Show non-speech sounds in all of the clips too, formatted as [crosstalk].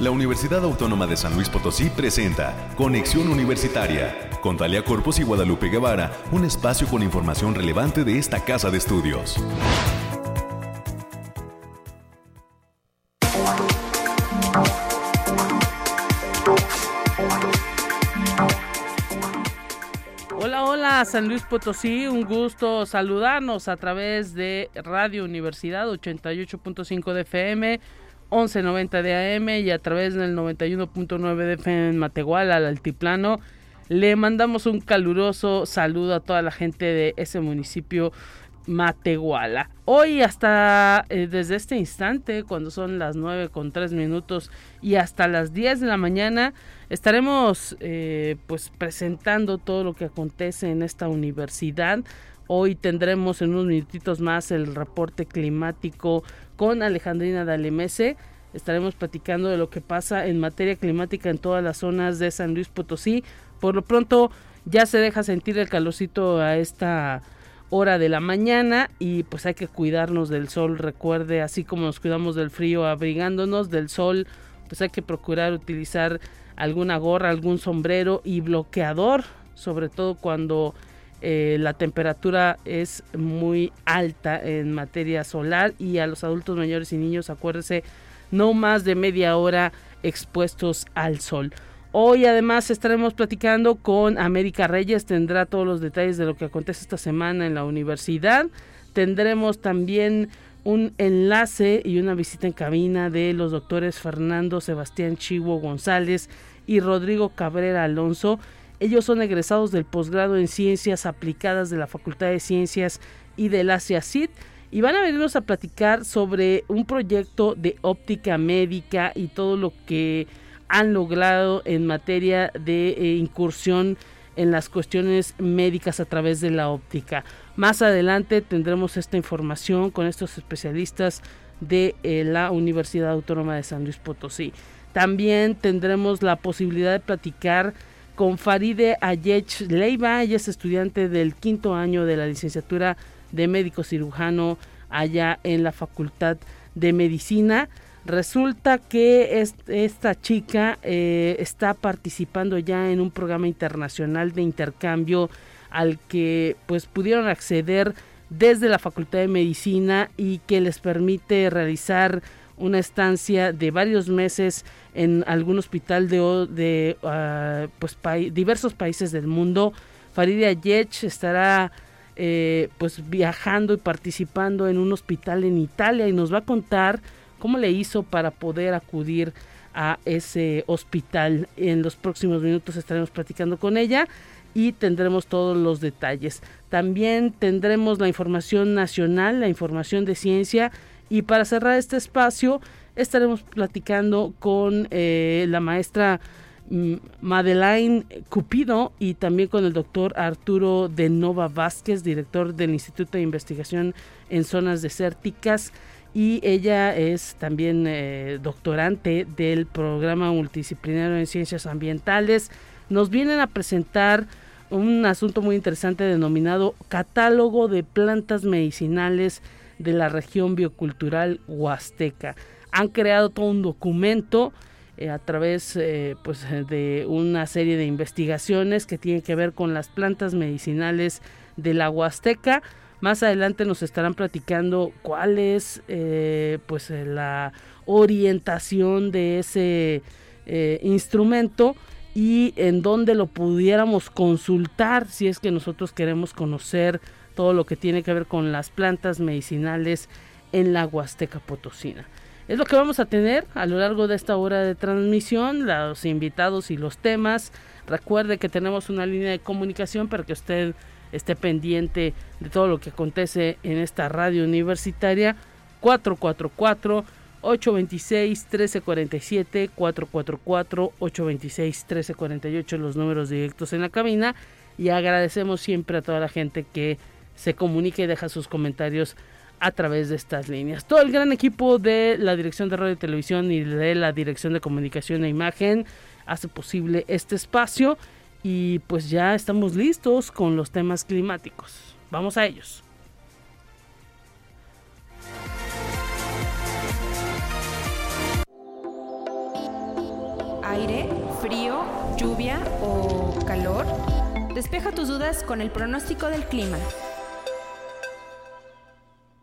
la Universidad Autónoma de San Luis Potosí presenta Conexión Universitaria con Talia Corpus y Guadalupe Guevara, un espacio con información relevante de esta casa de estudios. Hola, hola, San Luis Potosí, un gusto saludarnos a través de Radio Universidad 88.5 de FM, 1190 de AM y a través del 91.9 de FM en Matehuala, al Altiplano. Le mandamos un caluroso saludo a toda la gente de ese municipio Matehuala. Hoy hasta eh, desde este instante, cuando son las 9 con 3 minutos y hasta las 10 de la mañana, estaremos eh, pues presentando todo lo que acontece en esta universidad. Hoy tendremos en unos minutitos más el reporte climático con Alejandrina Dalemese. Estaremos platicando de lo que pasa en materia climática en todas las zonas de San Luis Potosí. Por lo pronto ya se deja sentir el calorcito a esta hora de la mañana y pues hay que cuidarnos del sol. Recuerde, así como nos cuidamos del frío abrigándonos del sol, pues hay que procurar utilizar alguna gorra, algún sombrero y bloqueador, sobre todo cuando eh, la temperatura es muy alta en materia solar y a los adultos mayores y niños acuérdese no más de media hora expuestos al sol. Hoy además estaremos platicando con América Reyes, tendrá todos los detalles de lo que acontece esta semana en la universidad. Tendremos también un enlace y una visita en cabina de los doctores Fernando Sebastián Chivo González y Rodrigo Cabrera Alonso. Ellos son egresados del posgrado en Ciencias Aplicadas de la Facultad de Ciencias y del Asia CID y van a venirnos a platicar sobre un proyecto de óptica médica y todo lo que han logrado en materia de eh, incursión en las cuestiones médicas a través de la óptica. Más adelante tendremos esta información con estos especialistas de eh, la Universidad Autónoma de San Luis Potosí. También tendremos la posibilidad de platicar con Faride Ayech Leiva, ella es estudiante del quinto año de la licenciatura de médico cirujano allá en la Facultad de Medicina. Resulta que esta chica eh, está participando ya en un programa internacional de intercambio al que pues pudieron acceder desde la Facultad de Medicina y que les permite realizar una estancia de varios meses en algún hospital de, de ah, pues, diversos países del mundo. Farida Yech estará eh, pues viajando y participando en un hospital en Italia y nos va a contar cómo le hizo para poder acudir a ese hospital. En los próximos minutos estaremos platicando con ella y tendremos todos los detalles. También tendremos la información nacional, la información de ciencia y para cerrar este espacio estaremos platicando con eh, la maestra Mm, Madeleine Cupido y también con el doctor Arturo de Nova Vázquez, director del Instituto de Investigación en Zonas Desérticas. Y ella es también eh, doctorante del programa multidisciplinario en ciencias ambientales. Nos vienen a presentar un asunto muy interesante denominado Catálogo de Plantas Medicinales de la región biocultural huasteca. Han creado todo un documento eh, a través eh, pues, de una serie de investigaciones que tienen que ver con las plantas medicinales de la Huasteca. Más adelante nos estarán platicando cuál es eh, pues la orientación de ese instrumento y en dónde lo pudiéramos consultar si es que nosotros queremos conocer todo lo que tiene que ver con las plantas medicinales en la Huasteca Potosina. Es lo que vamos a tener a lo largo de esta hora de transmisión, los invitados y los temas. Recuerde que tenemos una línea de comunicación para que usted esté pendiente de todo lo que acontece en esta radio universitaria 444 826 1347 444 826 1348 los números directos en la cabina y agradecemos siempre a toda la gente que se comunica y deja sus comentarios a través de estas líneas. Todo el gran equipo de la Dirección de Radio y Televisión y de la Dirección de Comunicación e Imagen hace posible este espacio y pues ya estamos listos con los temas climáticos. Vamos a ellos. aire, frío, lluvia o calor? Despeja tus dudas con el pronóstico del clima.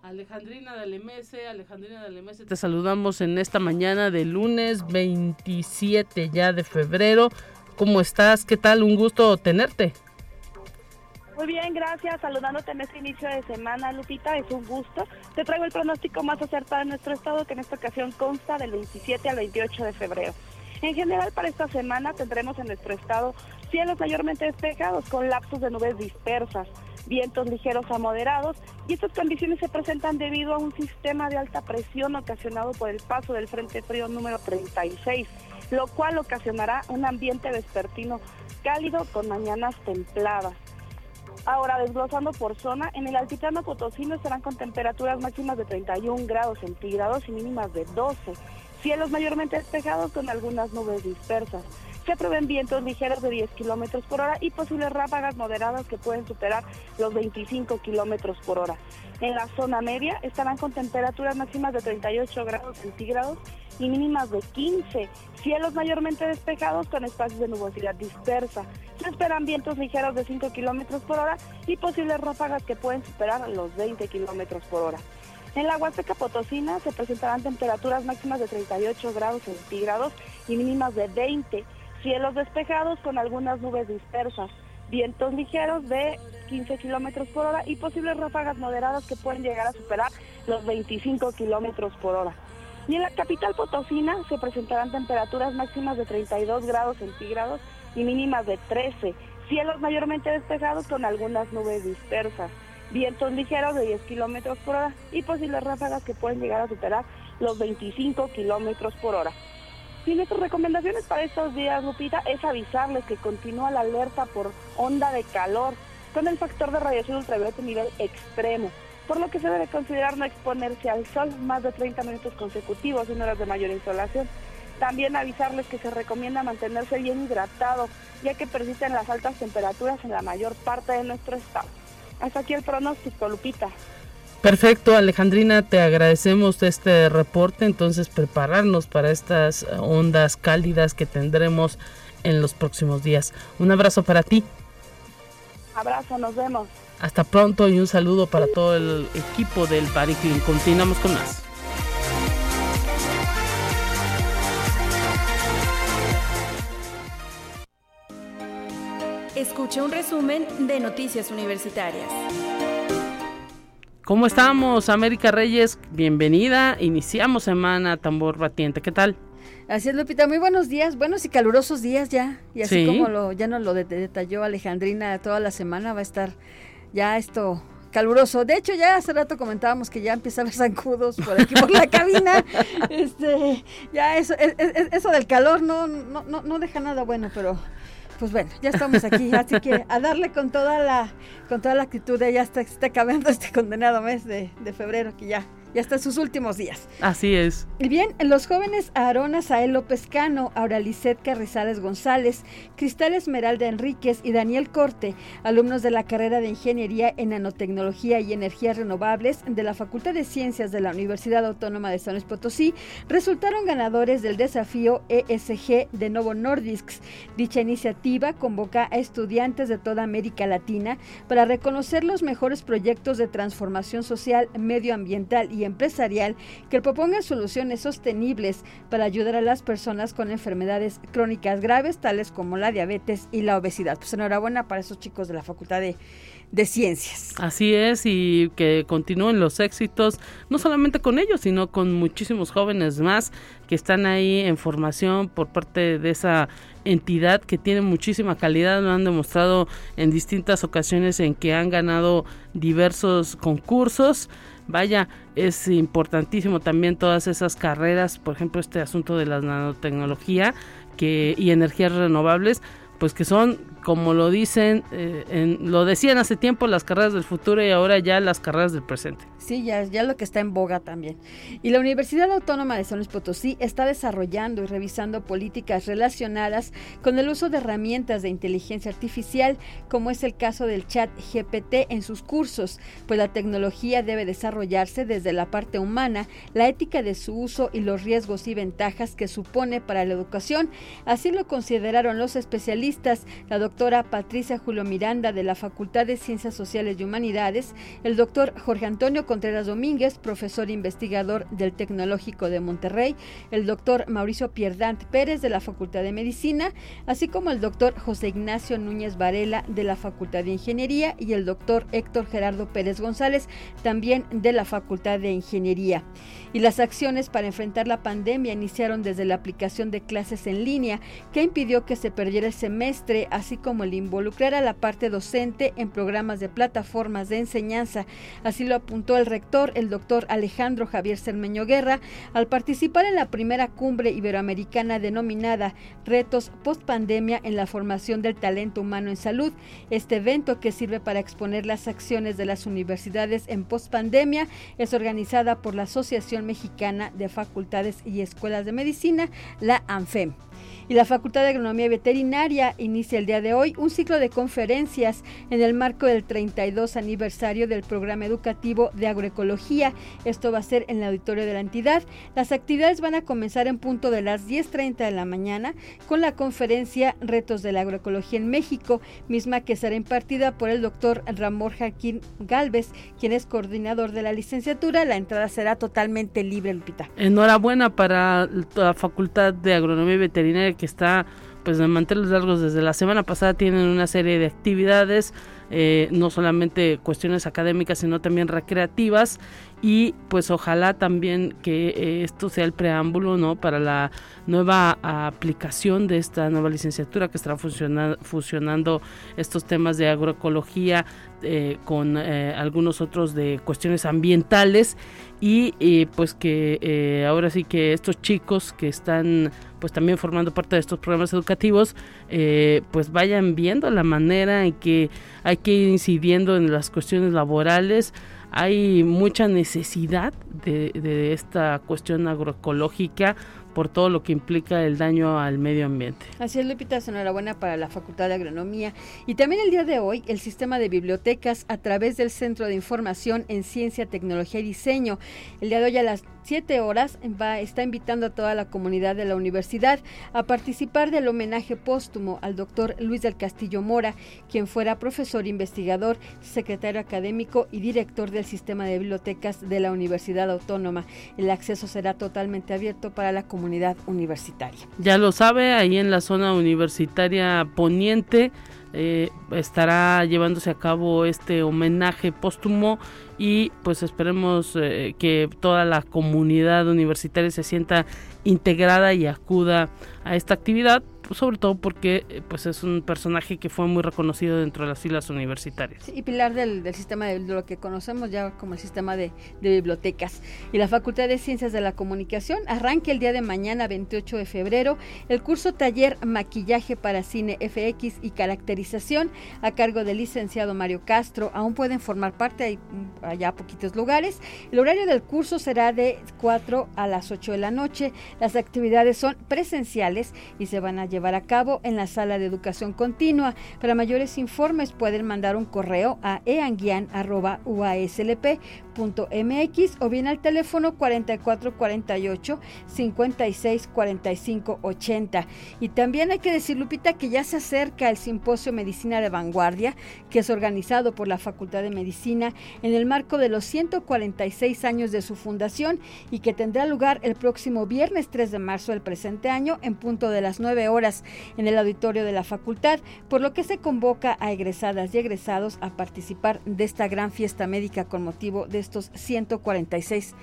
Alejandrina de Alemese, Alejandrina de Alemese, te saludamos en esta mañana de lunes 27 ya de febrero. ¿Cómo estás? ¿Qué tal? Un gusto tenerte. Muy bien, gracias. Saludándote en este inicio de semana, Lupita, es un gusto. Te traigo el pronóstico más acertado de nuestro estado, que en esta ocasión consta del 27 al 28 de febrero. En general, para esta semana tendremos en nuestro estado cielos mayormente despejados con lapsos de nubes dispersas, vientos ligeros a moderados y estas condiciones se presentan debido a un sistema de alta presión ocasionado por el paso del Frente Frío número 36, lo cual ocasionará un ambiente vespertino cálido con mañanas templadas. Ahora, desglosando por zona, en el altiplano potosino estarán con temperaturas máximas de 31 grados centígrados y mínimas de 12. Cielos mayormente despejados con algunas nubes dispersas. Se prevén vientos ligeros de 10 kilómetros por hora y posibles ráfagas moderadas que pueden superar los 25 kilómetros por hora. En la zona media estarán con temperaturas máximas de 38 grados centígrados y mínimas de 15. Cielos mayormente despejados con espacios de nubosidad dispersa. Se esperan vientos ligeros de 5 kilómetros por hora y posibles ráfagas que pueden superar los 20 kilómetros por hora. En la Huasteca Potosina se presentarán temperaturas máximas de 38 grados centígrados y mínimas de 20. Cielos despejados con algunas nubes dispersas. Vientos ligeros de 15 kilómetros por hora y posibles ráfagas moderadas que pueden llegar a superar los 25 kilómetros por hora. Y en la capital potosina se presentarán temperaturas máximas de 32 grados centígrados y mínimas de 13. Cielos mayormente despejados con algunas nubes dispersas. Vientos ligeros de 10 kilómetros por hora y posibles ráfagas que pueden llegar a superar los 25 kilómetros por hora. Y nuestras recomendaciones para estos días, Lupita, es avisarles que continúa la alerta por onda de calor con el factor de radiación ultravioleta nivel extremo por lo que se debe considerar no exponerse al sol más de 30 minutos consecutivos en horas de mayor insolación. También avisarles que se recomienda mantenerse bien hidratado, ya que persisten las altas temperaturas en la mayor parte de nuestro estado. Hasta aquí el pronóstico, Lupita. Perfecto, Alejandrina, te agradecemos este reporte. Entonces, prepararnos para estas ondas cálidas que tendremos en los próximos días. Un abrazo para ti. Abrazo, nos vemos. Hasta pronto y un saludo para todo el equipo del Bariclin. Continuamos con más. Escuche un resumen de Noticias Universitarias. ¿Cómo estamos, América Reyes? Bienvenida. Iniciamos semana tambor batiente. ¿Qué tal? Así es, Lupita. Muy buenos días, buenos y calurosos días ya. Y así como lo, ya nos lo detalló Alejandrina, toda la semana va a estar ya esto caluroso. De hecho, ya hace rato comentábamos que ya empieza a haber zancudos por aquí por la [laughs] cabina. Este, ya eso, eso del calor no, no, no, deja nada bueno, pero pues bueno, ya estamos aquí, así que a darle con toda la, con toda la actitud, ya está, está acabando este condenado mes de, de febrero que ya y hasta sus últimos días. Así es. Y bien, los jóvenes Aarona Sael López Cano, Auralicet Carrizales González, Cristal Esmeralda Enríquez y Daniel Corte, alumnos de la carrera de Ingeniería en Nanotecnología y Energías Renovables de la Facultad de Ciencias de la Universidad Autónoma de San Luis Potosí, resultaron ganadores del desafío ESG de Novo Nordisk. Dicha iniciativa convoca a estudiantes de toda América Latina para reconocer los mejores proyectos de transformación social, medioambiental y empresarial que propongan soluciones sostenibles para ayudar a las personas con enfermedades crónicas graves, tales como la diabetes y la obesidad. Pues enhorabuena para esos chicos de la Facultad de, Ciencias. Así es, y que continúen los éxitos, no solamente con ellos, sino con muchísimos jóvenes más que están ahí en formación por parte de esa entidad que tiene muchísima calidad, lo han demostrado en distintas ocasiones en que han ganado diversos concursos vaya, es importantísimo también todas esas carreras, por ejemplo, este asunto de la nanotecnología que, y energías renovables, pues que son como lo dicen, eh, lo decían hace tiempo, las carreras del futuro y ahora ya las carreras del presente. Sí, ya, ya lo que está en boga también. Y la Universidad Autónoma de San Luis Potosí está desarrollando y revisando políticas relacionadas con el uso de herramientas de inteligencia artificial, como es el caso del chat GPT en sus cursos, pues la tecnología debe desarrollarse desde la parte humana, la ética de su uso y los riesgos y ventajas que supone para la educación. Así lo consideraron los especialistas, la doctora Patricia Julio Miranda de la Facultad de Ciencias Sociales y Humanidades, el doctor Jorge Antonio Contreras Domínguez, profesor investigador del Tecnológico de Monterrey, el doctor Mauricio Pierdant Pérez de la Facultad de Medicina, así como el doctor José Ignacio Núñez Varela de la Facultad de Ingeniería y el doctor Héctor Gerardo Pérez González, también de la Facultad de Ingeniería. Y las acciones para enfrentar la pandemia iniciaron desde la aplicación de clases en línea que impidió que se perdiera el semestre, así como el involucrar a la parte docente en programas de plataformas de enseñanza. Así lo apuntó el rector, el doctor Alejandro Javier Cermeño Guerra, al participar en la primera cumbre iberoamericana denominada Retos Post Pandemia en la formación del talento humano en salud. Este evento que sirve para exponer las acciones de las universidades en post pandemia es organizada por la Asociación Mexicana de Facultades y Escuelas de Medicina, la ANFEM y la Facultad de Agronomía Veterinaria inicia el día de hoy un ciclo de conferencias en el marco del 32 aniversario del programa educativo de agroecología. Esto va a ser en el auditorio de la entidad. Las actividades van a comenzar en punto de las 10.30 de la mañana con la conferencia Retos de la Agroecología en México, misma que será impartida por el doctor Ramón Jaquín Galvez, quien es coordinador de la licenciatura. La entrada será totalmente libre, Lupita. Enhorabuena para la Facultad de Agronomía Veterinaria que está pues de mantenerlos largos desde la semana pasada tienen una serie de actividades eh, no solamente cuestiones académicas sino también recreativas. Y pues ojalá también que eh, esto sea el preámbulo no para la nueva aplicación de esta nueva licenciatura que estará fusionando estos temas de agroecología eh, con algunos otros de cuestiones ambientales y pues que ahora sí que estos chicos que están pues también formando parte de estos programas educativos, eh, pues vayan viendo la manera en que hay que ir incidiendo en las cuestiones laborales. Hay mucha necesidad de, de esta cuestión agroecológica por todo lo que implica el daño al medio ambiente. Así es, Lupita, enhorabuena para la Facultad de Agronomía. Y también el día de hoy, el sistema de bibliotecas a través del Centro de Información en Ciencia, Tecnología y Diseño. El día de hoy a las 7 horas va, está invitando a toda la comunidad de la universidad a participar del homenaje póstumo al doctor Luis del Castillo Mora, quien fuera profesor investigador, secretario académico y director del sistema de bibliotecas de la Universidad Autónoma. El acceso será totalmente abierto para la comunidad universitaria. Ya lo sabe, ahí en la zona universitaria poniente eh, estará llevándose a cabo este homenaje póstumo y pues esperemos eh, que toda la comunidad universitaria se sienta integrada y acuda a esta actividad sobre todo porque eh, pues es un personaje que fue muy reconocido dentro de las filas universitarias. y pilar del, sistema de, lo que conocemos ya como el sistema de, bibliotecas. Y la Facultad de Ciencias de la Comunicación arranca el día de mañana, 28 de febrero, el curso taller Maquillaje para Cine FX y Caracterización a cargo del licenciado Mario Castro. Aún pueden formar parte, hay mm, allá poquitos lugares. El horario del curso será de 4 a las 8 de la noche. Las actividades son presenciales y se van a llevar llevar a cabo en la sala de educación continua. Para mayores informes pueden mandar un correo a o bien al teléfono 4448 56 45 80. Y también hay que decir, Lupita, que ya se acerca el simposio Medicina de Vanguardia, que es organizado por la Facultad de Medicina en el marco de los 146 años de su fundación y que tendrá lugar el próximo viernes 3 de marzo del presente año en punto de las 9 horas en el auditorio de la facultad, por lo que se convoca a egresadas y egresados a participar de esta gran fiesta médica con motivo de estos 146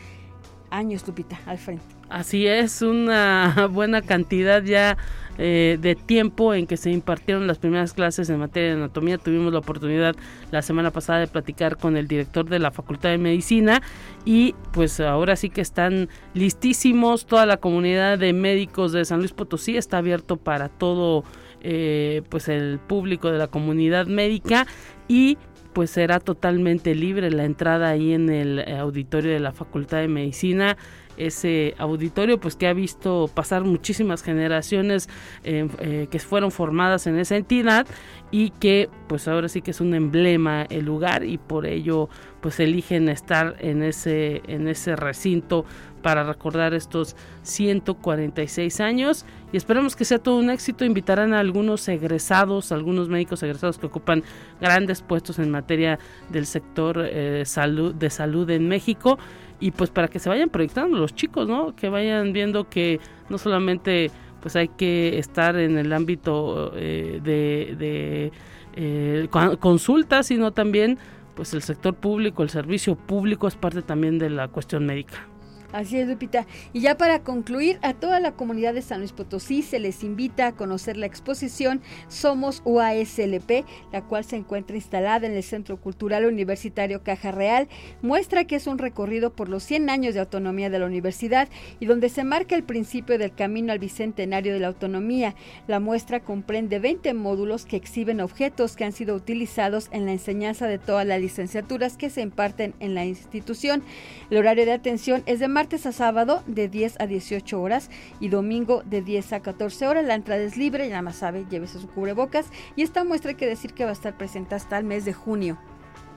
años, Lupita, al frente. Así es, una [laughs] buena cantidad ya eh, de tiempo en que se impartieron las primeras clases en materia de anatomía. Tuvimos la oportunidad la semana pasada de platicar con el director de la Facultad de Medicina y pues ahora sí que están listísimos. Toda la comunidad de médicos de San Luis Potosí está abierto para todo eh, pues el público de la comunidad médica y pues será totalmente libre la entrada ahí en el auditorio de la Facultad de Medicina. Ese auditorio pues que ha visto pasar muchísimas generaciones eh, eh, que fueron formadas en esa entidad y que pues ahora sí que es un emblema el lugar y por ello pues eligen estar en ese en ese recinto para recordar estos 146 años y esperemos que sea todo un éxito. Invitarán a algunos egresados, algunos médicos egresados que ocupan grandes puestos en materia del sector eh, salud, de salud en México y pues para que se vayan proyectando los chicos, ¿no? Que vayan viendo que no solamente pues hay que estar en el ámbito eh, de, de eh, consulta, sino también pues el sector público, el servicio público es parte también de la cuestión médica. Así es, Lupita. Y ya para concluir, a toda la comunidad de San Luis Potosí se les invita a conocer la exposición Somos UASLP, la cual se encuentra instalada en el Centro Cultural Universitario Caja Real. Muestra que es un recorrido por los 100 años de autonomía de la universidad y donde se marca el principio del camino al bicentenario de la autonomía. La muestra comprende 20 módulos que exhiben objetos que han sido utilizados en la enseñanza de todas las licenciaturas que se imparten en la institución. El horario de atención es de martes a sábado de 10 a 18 horas y domingo de 10 a 14 horas. La entrada es libre, ya más sabe, llévese su cubrebocas. Y esta muestra hay que decir que va a estar presente hasta el mes de junio.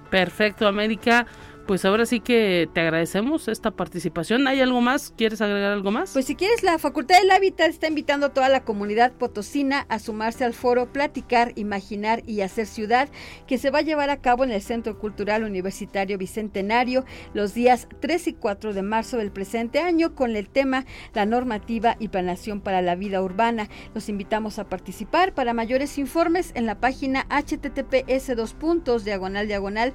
Perfecto, América pues ahora sí que te agradecemos esta participación. ¿Hay algo más? ¿Quieres agregar algo más? Pues si quieres, la Facultad del Hábitat está invitando a toda la comunidad potosina a sumarse al foro Platicar, Imaginar y Hacer Ciudad, que se va a llevar a cabo en el Centro Cultural Universitario Bicentenario los días 3 y 4 de marzo del presente año con el tema La normativa y planación para la vida urbana. Los invitamos a participar. Para mayores informes en la página https dos puntos diagonal diagonal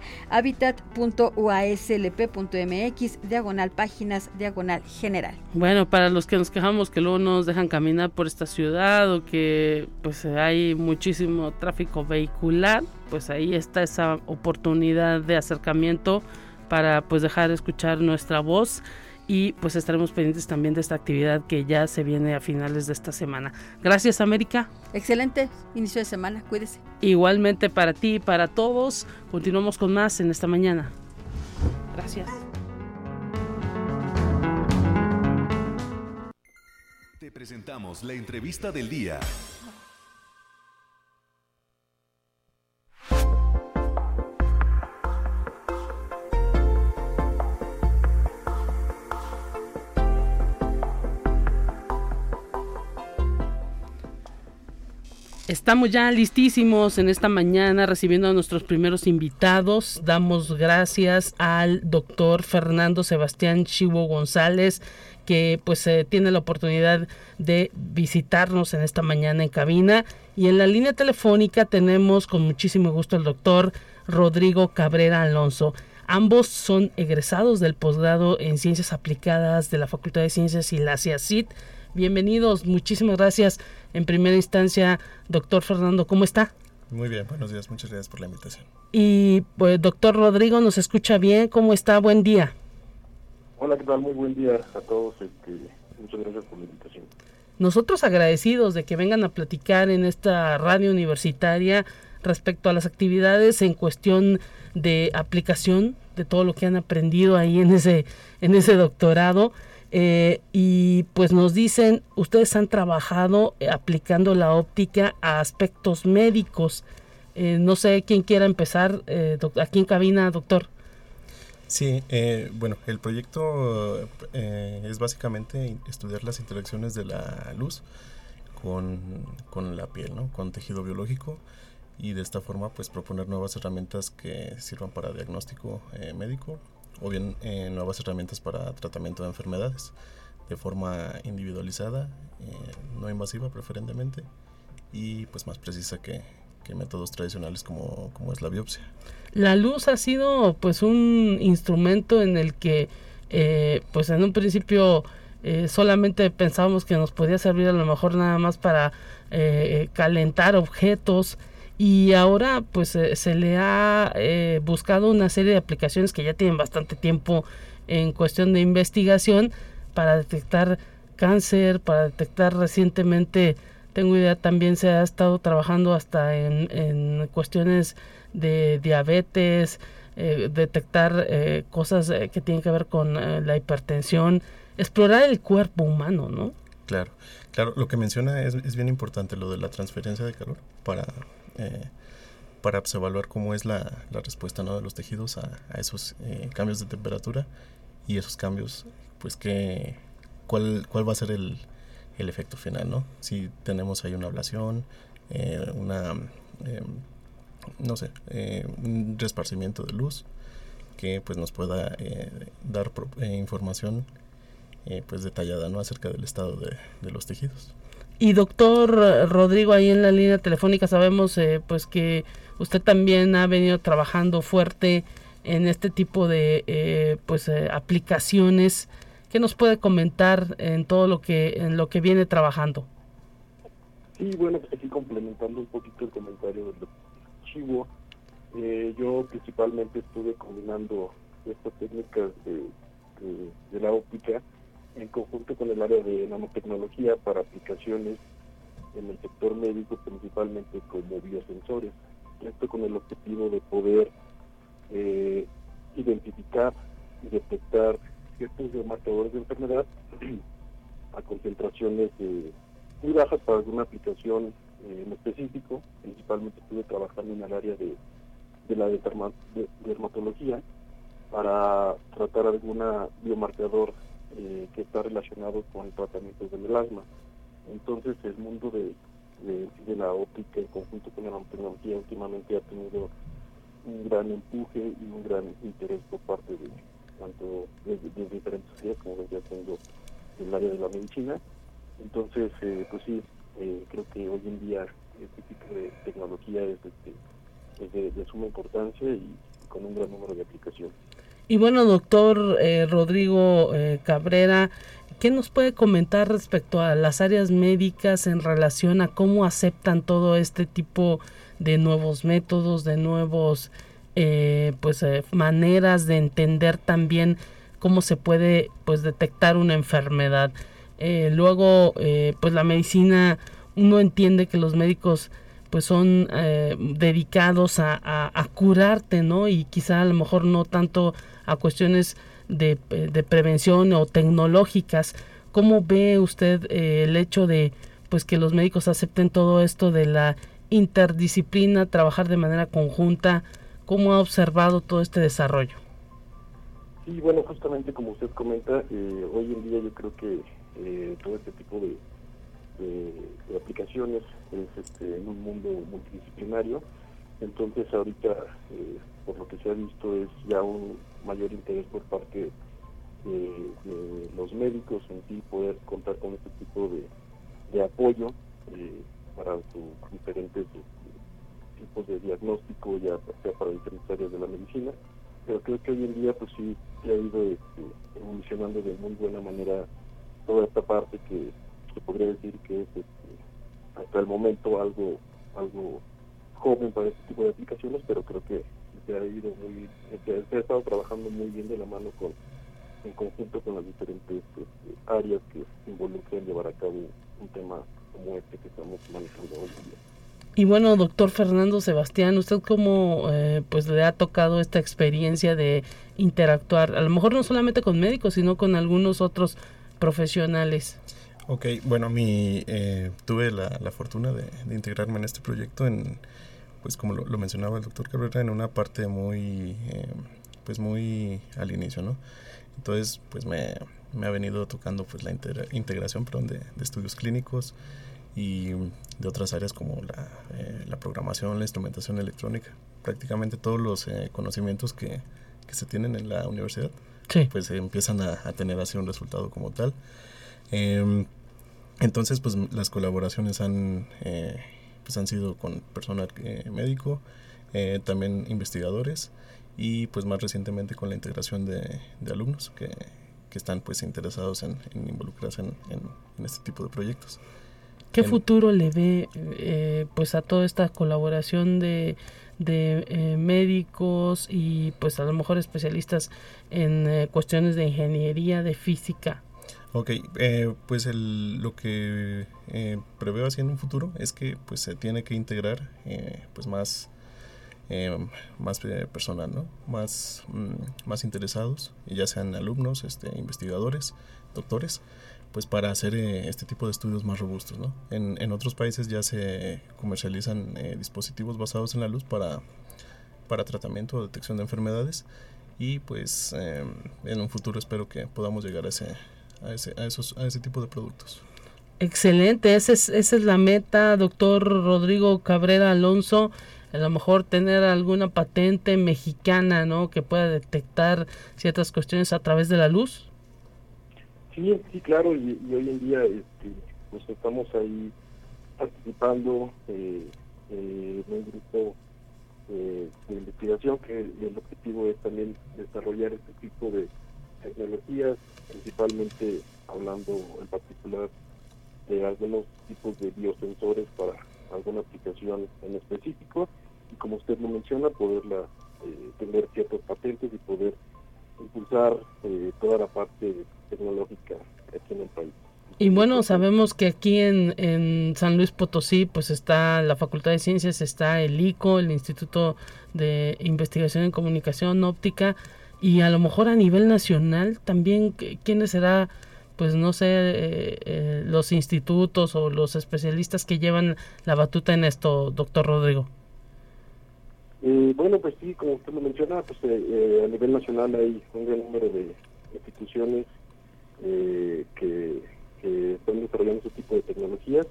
slp.mx, diagonal páginas, diagonal general. Bueno, para los que nos quejamos que luego nos dejan caminar por esta ciudad o que pues hay muchísimo tráfico vehicular, pues ahí está esa oportunidad de acercamiento para pues dejar de escuchar nuestra voz y pues estaremos pendientes también de esta actividad que ya se viene a finales de esta semana. Gracias América. Excelente inicio de semana, cuídese. Igualmente para ti y para todos. Continuamos con más en esta mañana. Gracias. Te presentamos la entrevista del día. Estamos ya listísimos en esta mañana recibiendo a nuestros primeros invitados. Damos gracias al doctor Fernando Sebastián Chivo González, que pues eh, tiene la oportunidad de visitarnos en esta mañana en cabina. Y en la línea telefónica tenemos con muchísimo gusto al doctor Rodrigo Cabrera Alonso. Ambos son egresados del posgrado en Ciencias Aplicadas de la Facultad de Ciencias y la CIACIT Bienvenidos, muchísimas gracias. En primera instancia, doctor Fernando, ¿cómo está? Muy bien, buenos días, muchas gracias por la invitación. Y pues, doctor Rodrigo, ¿nos escucha bien? ¿Cómo está? Buen día. Hola, ¿qué tal? Muy buen día a todos. Este, muchas gracias por la invitación. Nosotros agradecidos de que vengan a platicar en esta radio universitaria respecto a las actividades en cuestión de aplicación de todo lo que han aprendido ahí en ese, en ese doctorado. Eh, y pues nos dicen, ustedes han trabajado eh, aplicando la óptica a aspectos médicos. Eh, no sé quién quiera empezar, aquí en cabina, doctor. Sí, bueno, el proyecto es básicamente estudiar las interacciones de la luz con, con la piel, ¿no? con tejido biológico y de esta forma pues proponer nuevas herramientas que sirvan para diagnóstico médico o bien eh, nuevas herramientas para tratamiento de enfermedades de forma individualizada, eh, no invasiva preferentemente y pues más precisa que, métodos tradicionales como, como, es la biopsia. La luz ha sido pues un instrumento en el que eh, pues en un principio solamente pensábamos que nos podía servir a lo mejor nada más para calentar objetos, y ahora pues se le ha eh, buscado una serie de aplicaciones que ya tienen bastante tiempo en cuestión de investigación para detectar cáncer, para detectar recientemente tengo idea también se ha estado trabajando hasta en, cuestiones de diabetes, eh, detectar eh, cosas eh, que tienen que ver con la hipertensión, explorar el cuerpo humano, ¿no? Claro, claro, lo que menciona es, es bien importante, lo de la transferencia de calor para, para pues, evaluar cómo es la, la respuesta ¿no? de los tejidos a, esos cambios de temperatura y esos cambios, pues que, cuál, cuál va a ser el, el efecto final, ¿no? Si tenemos ahí una ablación, eh, una, em, no sé, eh, un resparcimiento de luz que pues nos pueda eh, dar información pues detallada, ¿no? Acerca del estado de, los tejidos. Y doctor Rodrigo, ahí en la línea telefónica sabemos pues que usted también ha venido trabajando fuerte en este tipo de pues aplicaciones ¿Qué nos puede comentar en todo lo que en lo que viene trabajando? Sí, bueno, pues aquí complementando un poquito el comentario del Chivo, eh, yo principalmente estuve combinando estas técnicas de, la óptica en conjunto con el área de nanotecnología para aplicaciones en el sector médico, principalmente como biosensores. Esto con el objetivo de poder eh, identificar y detectar ciertos marcadores de enfermedad [clears throat] a concentraciones muy bajas para alguna aplicación eh, en específico. Principalmente estuve trabajando en el área de, la dermatología para tratar algún biomarcador eh, que está relacionado con tratamientos de melasma. Entonces el mundo de, de, la óptica en conjunto con la tecnología últimamente ha tenido un gran empuje y un gran interés por parte de, tanto desde, diferentes áreas, como venía siendo el área de la medicina. Entonces, eh, pues sí, eh, creo que hoy en día este tipo de tecnología es, este, de, suma importancia y con un gran número de aplicaciones. Y bueno, doctor eh, Rodrigo Cabrera, ¿qué nos puede comentar respecto a las áreas médicas en relación a cómo aceptan todo este tipo de nuevos métodos, de nuevos eh, pues eh, maneras de entender también cómo se puede pues detectar una enfermedad eh, luego pues la medicina uno entiende que los médicos pues son dedicados a, curarte no y quizá a lo mejor no tanto a cuestiones de, de prevención o tecnológicas cómo ve usted el hecho de pues que los médicos acepten todo esto de la interdisciplina trabajar de manera conjunta ¿Cómo ha observado todo este desarrollo? Sí, bueno, justamente como usted comenta, eh, hoy en día yo creo que eh, todo este tipo de, aplicaciones es este, en un mundo multidisciplinario. Entonces ahorita, eh, por lo que se ha visto, es ya un mayor interés por parte de, los médicos en sí poder contar con este tipo de, apoyo para sus diferentes tipos de diagnóstico ya sea para diferentes áreas de la medicina, pero creo que hoy en día pues sí, ha ido este, evolucionando de muy buena manera toda esta parte que se podría decir que es este, hasta el momento algo algo joven para este tipo de aplicaciones, pero creo que se ha ido muy, se, ha estado trabajando muy bien de la mano con en conjunto con las diferentes este, áreas que involucran llevar a cabo un tema como este que estamos manejando hoy en día. Y bueno, doctor Fernando Sebastián, ¿usted cómo eh, pues le ha tocado esta experiencia de interactuar, a lo mejor no solamente con médicos, sino con algunos otros profesionales? Ok, bueno, mi, eh, tuve la, fortuna de, integrarme en este proyecto en, pues como lo, mencionaba el doctor Cabrera, en una parte muy, eh, pues muy al inicio, ¿no? Entonces, pues me, me ha venido tocando pues la integración perdón, de, de estudios clínicos, y de otras áreas como la, eh, la programación, la instrumentación electrónica. Prácticamente todos los eh, conocimientos que, que, se tienen en la universidad, pues empiezan a, tener así un resultado como tal. Em, entonces, pues las colaboraciones han, eh, pues han sido con personal médico, también investigadores y pues más recientemente con la integración de, de alumnos que, que, están pues interesados en, involucrarse en, en este tipo de proyectos. ¿Qué futuro le ve eh, pues a toda esta colaboración de, de eh, médicos y pues a lo mejor especialistas en eh, cuestiones de ingeniería, de física? Ok, eh, pues el, lo que eh, preveo así en un futuro es que pues se tiene que integrar eh, pues más más personal, ¿no? Más, mm, más interesados, ya sean alumnos, este, investigadores, doctores, pues para hacer este tipo de estudios más robustos, ¿no? En, en otros países ya se comercializan dispositivos basados en la luz para, para tratamiento o detección de enfermedades y pues en un futuro espero que podamos llegar a ese, a ese, a esos, a ese tipo de productos. Excelente, esa es, esa es la meta, doctor Rodrigo Cabrera Alonso. A lo mejor tener alguna patente mexicana, ¿no? Que pueda detectar ciertas cuestiones a través de la luz. Sí, sí, claro, y, hoy en día este, pues estamos ahí participando eh, eh, en un grupo eh, de investigación que el objetivo es también desarrollar este tipo de tecnologías, principalmente hablando en particular de algunos tipos de biosensores para alguna aplicación en específico y como usted lo menciona, poderla eh, tener ciertas patentes y poder impulsar eh, toda la parte tecnológica aquí en el país. Y bueno, sabemos que aquí en, en, San Luis Potosí pues está la Facultad de Ciencias, está el ICO, el Instituto de Investigación en Comunicación Óptica, y a lo mejor a nivel nacional también quiénes será pues no sé eh, eh, los institutos o los especialistas que llevan la batuta en esto doctor Rodrigo eh, bueno pues sí como usted lo menciona pues a nivel nacional hay un gran número de instituciones que, están desarrollando ese tipo de tecnologías.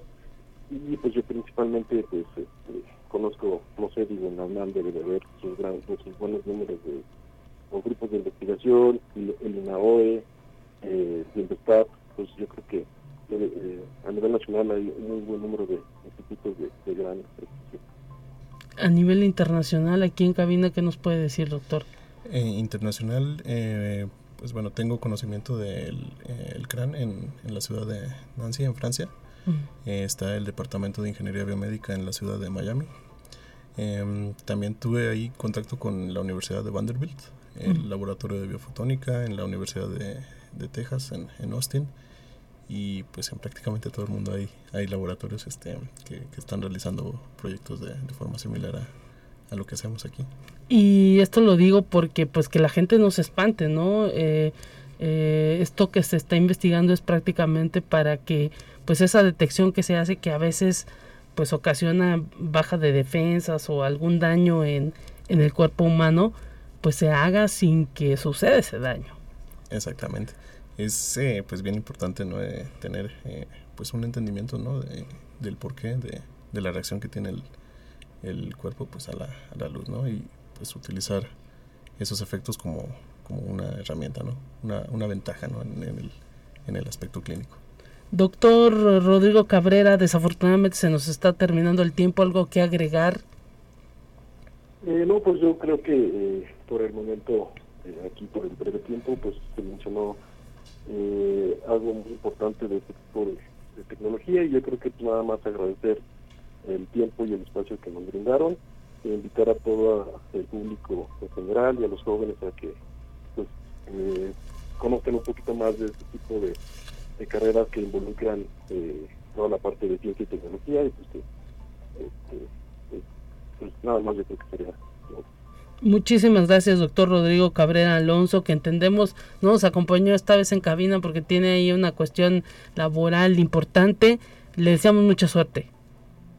Y pues yo principalmente pues este, conozco no sé digo en la UNAM debe de haber sus, sus buenos números de o grupos de investigación, el, INAOE, eh, pues yo creo que eh, a nivel nacional hay un muy buen número de institutos de, gran prestigio. A nivel internacional, aquí en cabina, ¿qué nos puede decir, doctor? Eh, internacional, eh, pues bueno, tengo conocimiento del el CRAN en, en, la ciudad de Nancy, en Francia. está el Departamento de Ingeniería Biomédica en la ciudad de Miami. Em, también tuve ahí contacto con la Universidad de Vanderbilt el laboratorio de biofotónica en la Universidad de, Texas, en, Austin. Y pues en prácticamente todo el mundo hay, hay laboratorios este, que, están realizando proyectos de, forma similar a, lo que hacemos aquí. Y esto lo digo porque pues que la gente no se espante, ¿no? Eh, eh, esto que se está investigando es prácticamente para que pues esa detección que se hace que a veces pues ocasiona baja de defensas o algún daño en, en el cuerpo humano, pues se haga sin que suceda ese daño. Exactamente. Es eh, pues bien importante ¿no? Eh, tener eh, pues un entendimiento ¿no? De, del porqué de, de, la reacción que tiene el, el cuerpo pues a la, a la, luz ¿no? y pues utilizar esos efectos como, como una herramienta, ¿no? una, una ventaja ¿no? en, el, en el aspecto clínico. Doctor Rodrigo Cabrera, desafortunadamente se nos está terminando el tiempo, algo que agregar eh, no, pues yo creo que eh, por el momento, eh, aquí por el breve tiempo, pues se mencionó algo muy importante de este tipo de, tecnología y yo creo que nada más agradecer el tiempo y el espacio que nos brindaron e invitar a todo el público en general y a los jóvenes a que pues conozcan un poquito más de este tipo de, carreras que involucran toda la parte de ciencia y tecnología y pues que este, pues, nada más yo creo que sería Muchísimas gracias, doctor Rodrigo Cabrera Alonso, que entendemos no nos acompañó esta vez en cabina porque tiene ahí una cuestión laboral importante. Le deseamos mucha suerte.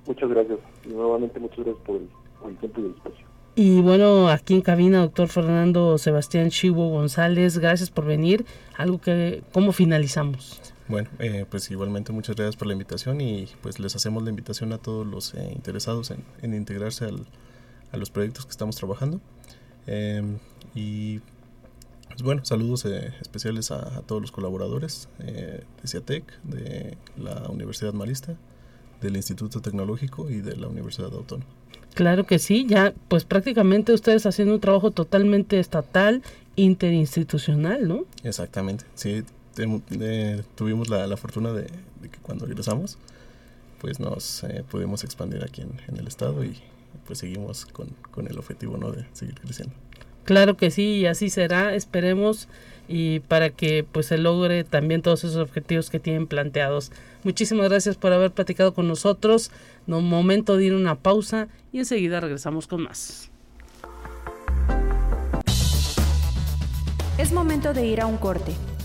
Muchas gracias. Y nuevamente muchas gracias por el, tiempo y el espacio. Y bueno, aquí en cabina, doctor Fernando Sebastián Chivo González, gracias por venir. Algo que, ¿cómo finalizamos? Bueno, eh, pues igualmente muchas gracias por la invitación y pues les hacemos la invitación a todos los eh, interesados en, integrarse a los proyectos que estamos trabajando. Em, y pues bueno, saludos eh, especiales a, todos los colaboradores de CIATEC, de la Universidad Marista, del Instituto Tecnológico y de la Universidad Autónoma. Claro que sí, ya pues prácticamente ustedes haciendo un trabajo totalmente estatal, interinstitucional, ¿no? Exactamente, sí, eh, tuvimos la, la fortuna de, que cuando regresamos, pues nos eh, pudimos expandir aquí en, el estado y pues seguimos con, con el objetivo ¿no? de seguir creciendo. Claro que sí, y así será, esperemos y para que pues se logre también todos esos objetivos que tienen planteados. Muchísimas gracias por haber platicado con nosotros. No momento de ir a una pausa y enseguida regresamos con más. Es momento de ir a un corte.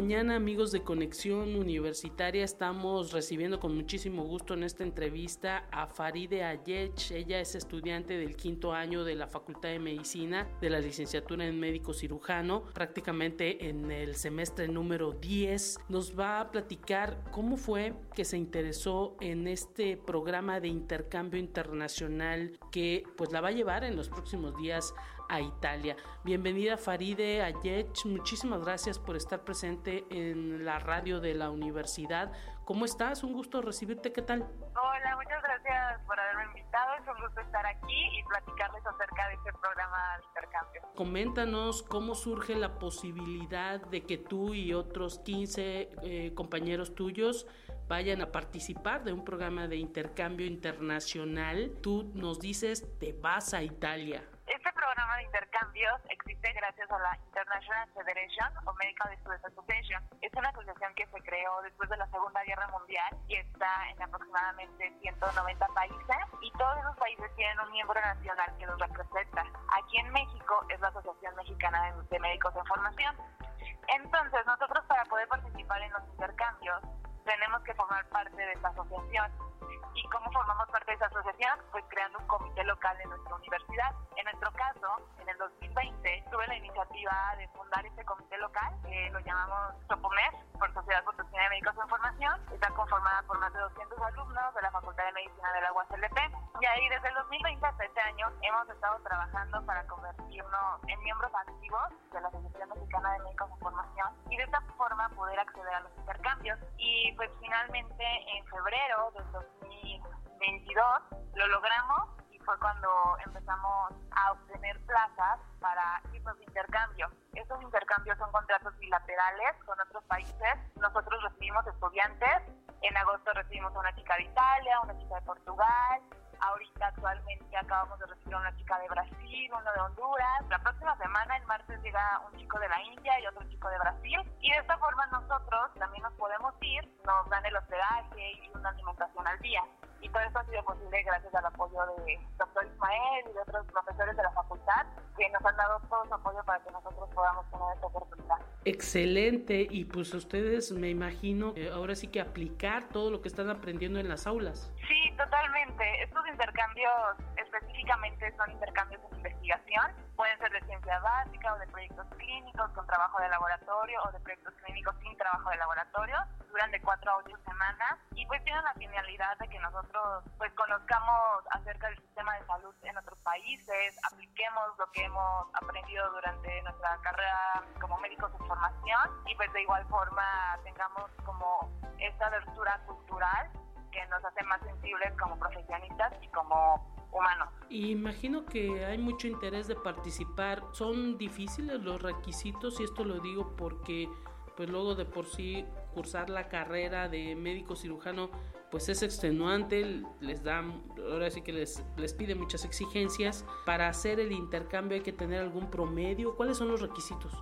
Mañana, amigos de Conexión Universitaria, estamos recibiendo con muchísimo gusto en esta entrevista a Faride Ayech. Ella es estudiante del quinto año de la Facultad de Medicina de la licenciatura en médico cirujano, prácticamente en el semestre número 10. Nos va a platicar cómo fue que se interesó en este programa de intercambio internacional que pues la va a llevar en los próximos días a Italia. Bienvenida Faride Ayech, muchísimas gracias por estar presente en la radio de la universidad. ¿Cómo estás? Un gusto recibirte, ¿qué tal? Hola, muchas gracias por haberme invitado, es un gusto estar aquí y platicarles acerca de este programa de intercambio. Coméntanos cómo surge la posibilidad de que tú y otros 15 eh, compañeros tuyos vayan a participar de un programa de intercambio internacional. Tú nos dices, te vas a Italia. Programa de intercambios existe gracias a la International Federation of Medical Students Association. Es una asociación que se creó después de la Segunda Guerra Mundial y está en aproximadamente 190 países y todos esos países tienen un miembro nacional que los representa. Aquí en México es la Asociación Mexicana de Médicos de Formación. Entonces, nosotros para poder participar en los intercambios tenemos que formar parte de esta asociación ¿Y cómo formamos parte de esa asociación? Pues creando un comité local en nuestra universidad. En nuestro caso, en el 2020, tuve la iniciativa de fundar este comité local, que lo llamamos SOPOMER, por Sociedad Potosina de Médicos en Formación. Está conformada por más de 200 alumnos de la Facultad de Medicina de la UASLP. Y ahí, desde el 2020 hasta este año, hemos estado trabajando para convertirnos en miembros activos de la Asociación Mexicana de Médicos en Formación y de esta forma poder acceder a los intercambios. Y pues finalmente, en febrero del 2020, 2022 lo logramos y fue cuando empezamos a obtener plazas para tipos de intercambio. Estos intercambios son contratos bilaterales con otros países. Nosotros recibimos estudiantes. En agosto recibimos a una chica de Italia, una chica de Portugal, Ahorita actualmente acabamos de recibir a una chica de Brasil, uno de Honduras. La próxima semana, el martes, llega un chico de la India y otro chico de Brasil. Y de esta forma nosotros también nos podemos ir, nos dan el hospedaje y una alimentación al día. Y todo esto ha sido posible gracias al apoyo de doctor Ismael y de otros profesores de la facultad que nos han dado todo su apoyo para que nosotros podamos tener esta oportunidad. Excelente, y pues ustedes me imagino ahora sí que aplicar todo lo que están aprendiendo en las aulas. Sí, totalmente. Estos intercambios específicamente son intercambios de investigación, pueden ser de ciencia básica o de proyectos clínicos con trabajo de laboratorio o de proyectos clínicos sin trabajo de laboratorio, duran de 4 a 8 semanas y pues tienen la finalidad de que nosotros pues conozcamos acerca del sistema de salud en otros países, apliquemos lo que hemos aprendido durante nuestra carrera como médicos de formación y pues de igual forma tengamos como esta abertura cultural que nos hace más sensibles como profesionistas y como humanos. Imagino que hay mucho interés de participar. ¿Son difíciles los requisitos? Y esto lo digo porque pues luego de por sí cursar la carrera de médico cirujano pues es extenuante, les da, ahora sí que les, les pide muchas exigencias. Para hacer el intercambio hay que tener algún promedio. ¿Cuáles son los requisitos?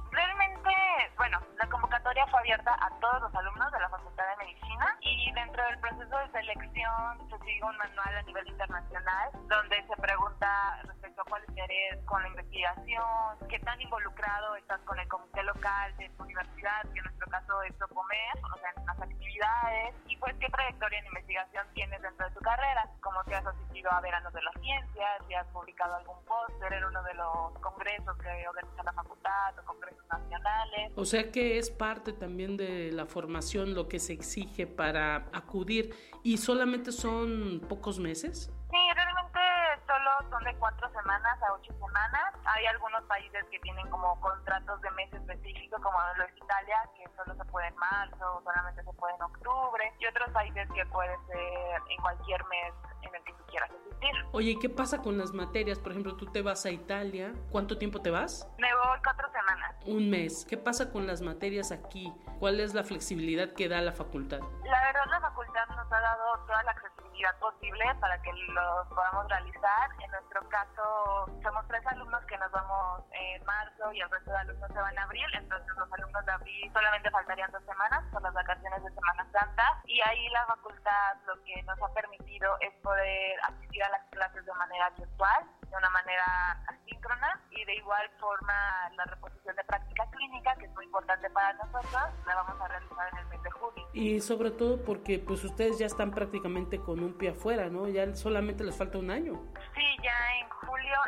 Convocatoria fue abierta a todos los alumnos de la Facultad de Medicina y dentro del proceso de selección se sigue un manual a nivel internacional donde se pregunta respecto a cuál interés con la investigación, qué tan involucrado estás con el comité local de tu universidad, que en nuestro caso es Socomer, o sea, en las actividades, y pues qué trayectoria en investigación tienes dentro de tu carrera, como te has asistido a veranos de las ciencias, si has publicado algún póster en uno de los congresos que organiza la facultad o congresos nacionales. O sea que es parte también de la formación lo que se exige para acudir y solamente son pocos meses. Sí, realmente solo son de cuatro semanas a ocho semanas. Hay algunos países que tienen como contratos de mes específicos, como lo es Italia, que solo se puede en marzo, solamente se puede en octubre, y otros países que puede ser en cualquier mes en el que tú quieras asistir. Oye, ¿qué pasa con las materias? Por ejemplo, tú te vas a Italia, ¿cuánto tiempo te vas? Me voy cuatro semanas. Un mes. ¿Qué pasa con las materias aquí? ¿Cuál es la flexibilidad que da la facultad? La verdad, la facultad nos ha dado toda la accesibilidad posible para que lo podamos realizar. En nuestro caso, somos tres alumnos que nos vamos en marzo y el resto de alumnos se van en abril. Entonces, los alumnos de abril solamente faltarían dos semanas por las vacaciones de Semana Santa. Y ahí la facultad lo que nos ha permitido es poder asistir a las clases de manera virtual, de una manera asíncrona y de igual forma la reposición de práctica clínica, que es muy importante para nosotros, la vamos a realizar en el mes de julio. Y sobre todo porque pues ustedes ya están prácticamente con un pie afuera, ¿no? Ya solamente les falta un año. Sí, ya en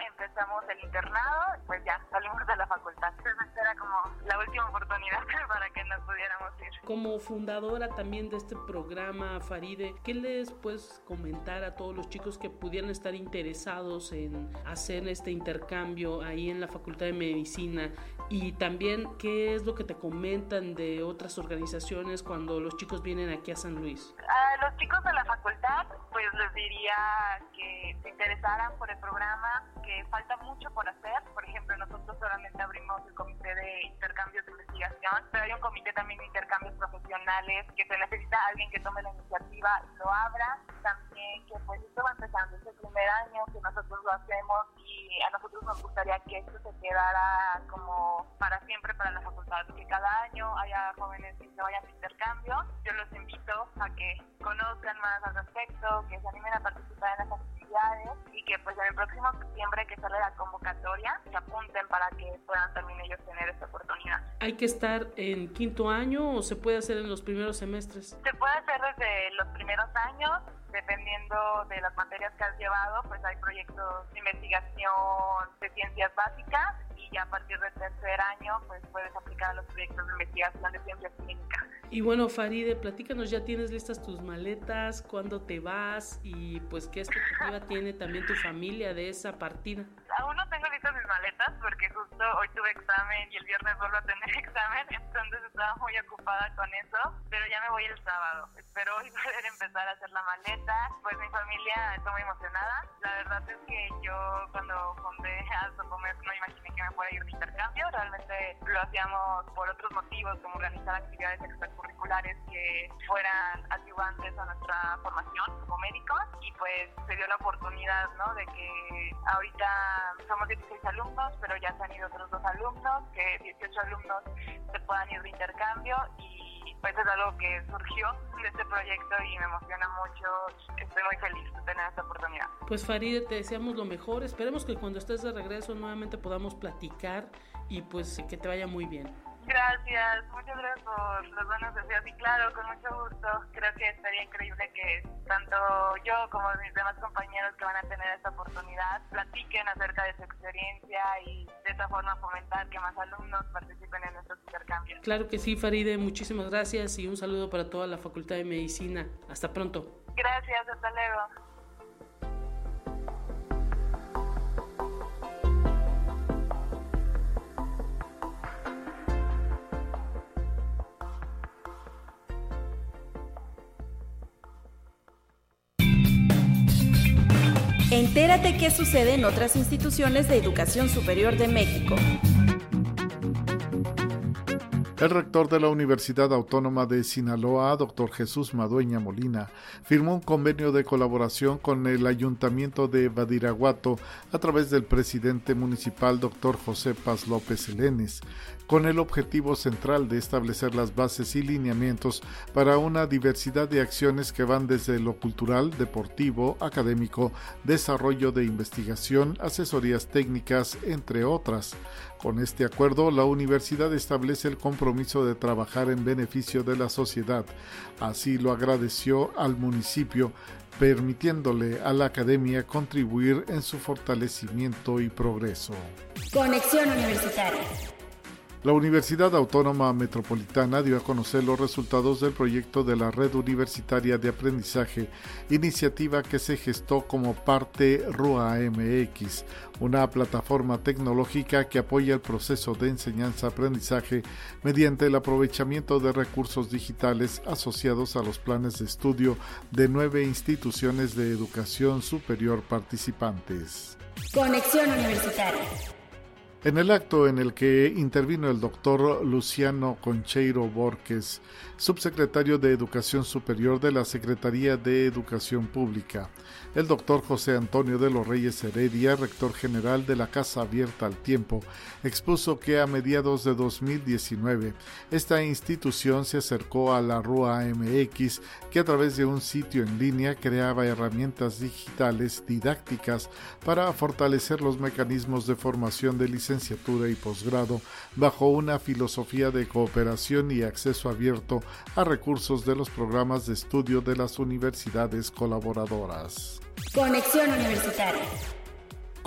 empezamos el internado, pues ya salimos de la facultad. Entonces era como la última oportunidad [laughs] para que nos pudiéramos ir. Como fundadora también de este programa, Faride, ¿qué les puedes comentar a todos los chicos que pudieran estar interesados en hacer este intercambio ahí en la Facultad de Medicina? Y también, ¿qué es lo que te comentan de otras organizaciones cuando los chicos vienen aquí a San Luis? A los chicos de la facultad, pues les diría que se interesaran por el programa, que falta mucho por hacer. Por ejemplo, nosotros solamente abrimos el comité de intercambios de investigación, pero hay un comité también de intercambios profesionales que se necesita alguien que tome la iniciativa y lo abra. También que pues esto va empezando, es el primer año que nosotros lo hacemos y a nosotros nos gustaría que esto se quedara como para siempre para la facultad, que cada año haya jóvenes que se vayan de intercambio. Yo los invito a que conozcan más al respecto, que se animen a participar en las actividades y que pues en el próximo septiembre que sale la convocatoria se apunten para que puedan también ellos tener esta oportunidad. ¿Hay que estar en quinto año o se puede hacer en los primeros semestres? Se puede hacer desde los primeros años, dependiendo de las materias que has llevado, pues hay proyectos de investigación de ciencias básicas y ya a partir del tercer año pues puedes aplicar a los proyectos de investigación de ciencias clínicas. Y bueno, Faride, platícanos, ¿ya tienes listas tus maletas? ¿Cuándo te vas? Y pues, ¿qué expectativa tiene también tu familia de esa partida? Aún no tengo listas mis maletas porque justo hoy tuve examen y el viernes vuelvo a tener [laughs] examen, entonces estaba muy ocupada con eso, pero ya me voy el sábado. Espero hoy [laughs] poder empezar a hacer la maleta. Pues mi familia está muy emocionada. La verdad es que yo cuando fundé Alzocomer no imaginé que me fuera a ir de intercambio. Realmente lo hacíamos por otros motivos, como organizar actividades extracurriculares que fueran ayudantes a nuestra formación como médicos y pues se dio la oportunidad, ¿no? De que ahorita somos 16 alumnos, pero ya se han ido otros dos alumnos, que 18 alumnos se puedan ir de intercambio y pues es algo que surgió de este proyecto y me emociona mucho. Estoy muy feliz de tener esta oportunidad. Pues Faride, te deseamos lo mejor. Esperemos que cuando estés de regreso nuevamente podamos platicar y pues que te vaya muy bien. Gracias, muchas gracias por los buenos deseos y claro, con mucho gusto. Creo que estaría increíble que tanto yo como mis demás compañeros que van a tener esta oportunidad platiquen acerca de su experiencia y de esta forma fomentar que más alumnos participen en nuestros intercambios. Claro que sí, Faride, muchísimas gracias y un saludo para toda la Facultad de Medicina. Hasta pronto. Gracias, hasta luego. Entérate qué sucede en otras instituciones de educación superior de México. El rector de la Universidad Autónoma de Sinaloa, doctor Jesús Madueña Molina, firmó un convenio de colaboración con el Ayuntamiento de Badiraguato a través del presidente municipal, doctor José Paz López Elenes, con el objetivo central de establecer las bases y lineamientos para una diversidad de acciones que van desde lo cultural, deportivo, académico, desarrollo de investigación, asesorías técnicas, entre otras. Con este acuerdo, la universidad establece el compromiso de trabajar en beneficio de la sociedad. Así lo agradeció al municipio, permitiéndole a la academia contribuir en su fortalecimiento y progreso. Conexión Universitaria. La Universidad Autónoma Metropolitana dio a conocer los resultados del proyecto de la Red Universitaria de Aprendizaje, iniciativa que se gestó como parte RUA MX, una plataforma tecnológica que apoya el proceso de enseñanza-aprendizaje mediante el aprovechamiento de recursos digitales asociados a los planes de estudio de nueve instituciones de educación superior participantes. Conexión Universitaria. En el acto en el que intervino el doctor Luciano Concheiro Borges, subsecretario de Educación Superior de la Secretaría de Educación Pública, el doctor José Antonio de los Reyes Heredia, rector general de la Casa Abierta al Tiempo, expuso que a mediados de 2019 esta institución se acercó a la RUA MX, que a través de un sitio en línea creaba herramientas digitales didácticas para fortalecer los mecanismos de formación de licenciatura y posgrado bajo una filosofía de cooperación y acceso abierto a recursos de los programas de estudio de las universidades colaboradoras. Conexión Universitaria.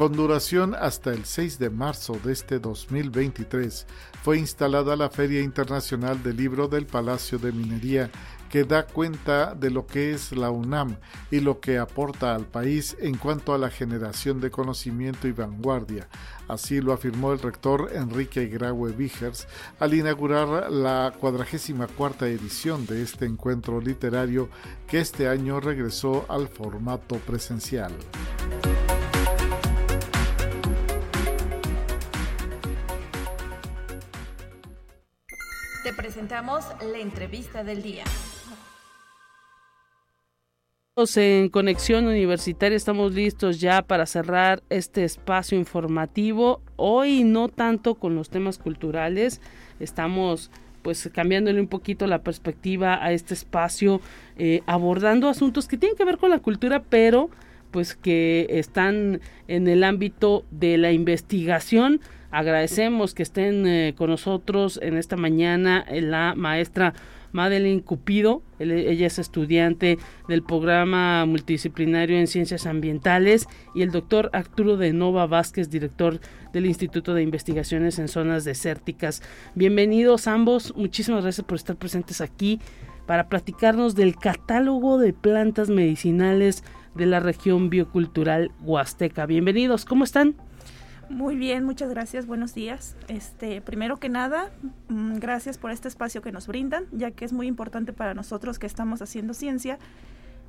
Con duración hasta el 6 de marzo de este 2023, fue instalada la Feria Internacional del Libro del Palacio de Minería, que da cuenta de lo que es la UNAM y lo que aporta al país en cuanto a la generación de conocimiento y vanguardia. Así lo afirmó el rector Enrique Graue Vigers al inaugurar la 44 edición de este encuentro literario que este año regresó al formato presencial. Presentamos la entrevista del día. En Conexión Universitaria estamos listos ya para cerrar este espacio informativo. Hoy no tanto con los temas culturales, estamos pues cambiándole un poquito la perspectiva a este espacio, eh, abordando asuntos que tienen que ver con la cultura, pero pues que están en el ámbito de la investigación. Agradecemos que estén eh, con nosotros en esta mañana la maestra Madeline Cupido. ella es estudiante del programa multidisciplinario en ciencias ambientales y el doctor Arturo de Nova Vázquez, director del Instituto de Investigaciones en Zonas Desérticas. Bienvenidos ambos. Muchísimas gracias por estar presentes aquí para platicarnos del catálogo de plantas medicinales de la región biocultural Huasteca. Bienvenidos, ¿cómo están? Muy bien, muchas gracias, buenos días. Este, primero que nada, mm, gracias por este espacio que nos brindan, ya que es muy importante para nosotros que estamos haciendo ciencia,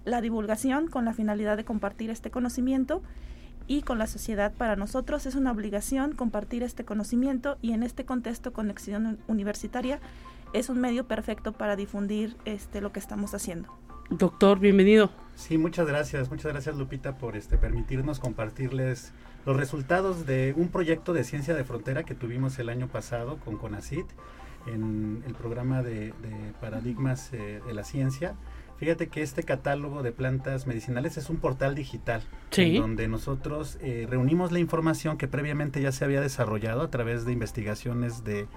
la divulgación con la finalidad de compartir este conocimiento y con la sociedad para nosotros es una obligación compartir este conocimiento y en este contexto conexión universitaria es un medio perfecto para difundir este lo que estamos haciendo. Doctor, bienvenido. Sí, muchas gracias, muchas gracias Lupita por este permitirnos compartirles los resultados de un proyecto de ciencia de frontera que tuvimos el año pasado con CONACIT en el programa de, paradigmas eh, de la ciencia. Fíjate que este catálogo de plantas medicinales es un portal digital donde nosotros eh, reunimos la información que previamente ya se había desarrollado a través de investigaciones de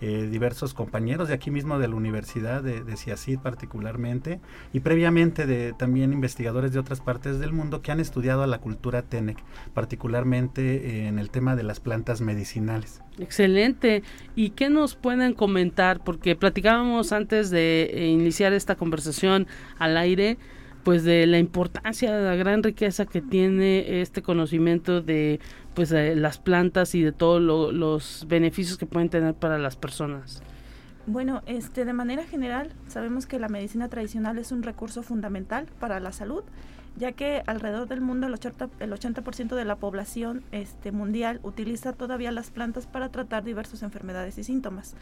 eh, diversos compañeros de aquí mismo de la Universidad de, de CIACID particularmente y previamente de también investigadores de otras partes del mundo que han estudiado a la cultura TENEC, particularmente en el tema de las plantas medicinales. Excelente. ¿Y qué nos pueden comentar? Porque platicábamos antes de eh, iniciar esta conversación al aire pues de la importancia, de la gran riqueza que tiene este conocimiento de pues las plantas y de todos los beneficios que pueden tener para las personas. Bueno, este de manera general sabemos que la medicina tradicional es un recurso fundamental para la salud, ya que alrededor del mundo el 80%, el 80 de la población este, mundial utiliza todavía las plantas para tratar diversas enfermedades y síntomas.